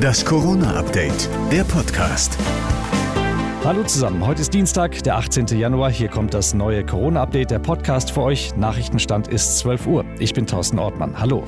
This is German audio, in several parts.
Das Corona-Update, der Podcast. Hallo zusammen, heute ist Dienstag, der 18. Januar. Hier kommt das neue Corona-Update, der Podcast für euch. Nachrichtenstand ist 12 Uhr. Ich bin Thorsten Ortmann. Hallo.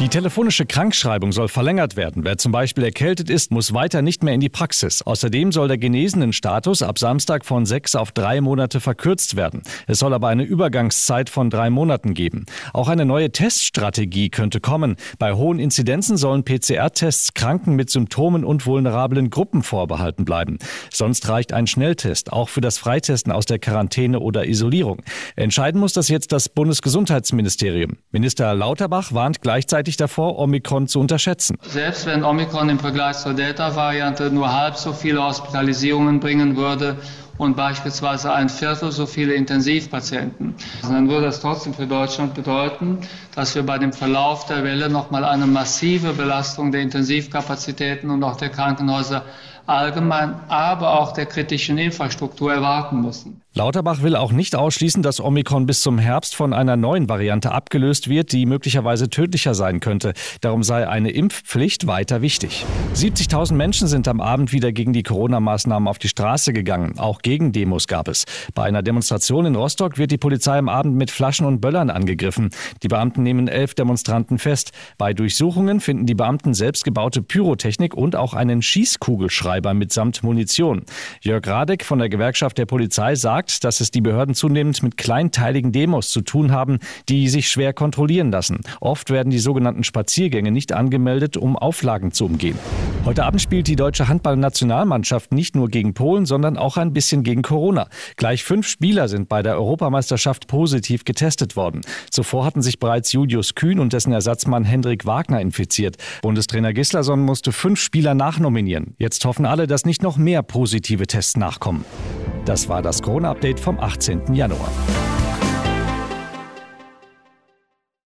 Die telefonische Krankschreibung soll verlängert werden. Wer zum Beispiel erkältet ist, muss weiter nicht mehr in die Praxis. Außerdem soll der genesenen Status ab Samstag von sechs auf drei Monate verkürzt werden. Es soll aber eine Übergangszeit von drei Monaten geben. Auch eine neue Teststrategie könnte kommen. Bei hohen Inzidenzen sollen PCR-Tests Kranken mit Symptomen und vulnerablen Gruppen vorbehalten bleiben. Sonst reicht ein Schnelltest, auch für das Freitesten aus der Quarantäne oder Isolierung. Entscheiden muss das jetzt das Bundesgesundheitsministerium. Minister Lauterbach warnt gleichzeitig gleichzeitig davor, Omikron zu unterschätzen. Selbst wenn Omikron im Vergleich zur Delta-Variante nur halb so viele Hospitalisierungen bringen würde und beispielsweise ein Viertel so viele Intensivpatienten, dann würde das trotzdem für Deutschland bedeuten, dass wir bei dem Verlauf der Welle nochmal eine massive Belastung der Intensivkapazitäten und auch der Krankenhäuser allgemein, aber auch der kritischen Infrastruktur erwarten müssen. Lauterbach will auch nicht ausschließen, dass Omikron bis zum Herbst von einer neuen Variante abgelöst wird, die möglicherweise tödlicher sein könnte. Darum sei eine Impfpflicht weiter wichtig. 70.000 Menschen sind am Abend wieder gegen die Corona-Maßnahmen auf die Straße gegangen. Auch Gegendemos gab es. Bei einer Demonstration in Rostock wird die Polizei am Abend mit Flaschen und Böllern angegriffen. Die Beamten nehmen elf Demonstranten fest. Bei Durchsuchungen finden die Beamten selbstgebaute Pyrotechnik und auch einen Schießkugelschreiber mitsamt Munition. Jörg Radek von der Gewerkschaft der Polizei sagt, dass es die Behörden zunehmend mit kleinteiligen Demos zu tun haben, die sich schwer kontrollieren lassen. Oft werden die sogenannten Spaziergänge nicht angemeldet, um Auflagen zu umgehen. Heute Abend spielt die deutsche Handballnationalmannschaft nicht nur gegen Polen, sondern auch ein bisschen gegen Corona. Gleich fünf Spieler sind bei der Europameisterschaft positiv getestet worden. Zuvor hatten sich bereits Julius Kühn und dessen Ersatzmann Hendrik Wagner infiziert. Bundestrainer Gislason musste fünf Spieler nachnominieren. Jetzt hoffen alle, dass nicht noch mehr positive Tests nachkommen. Das war das Corona-Update vom 18. Januar.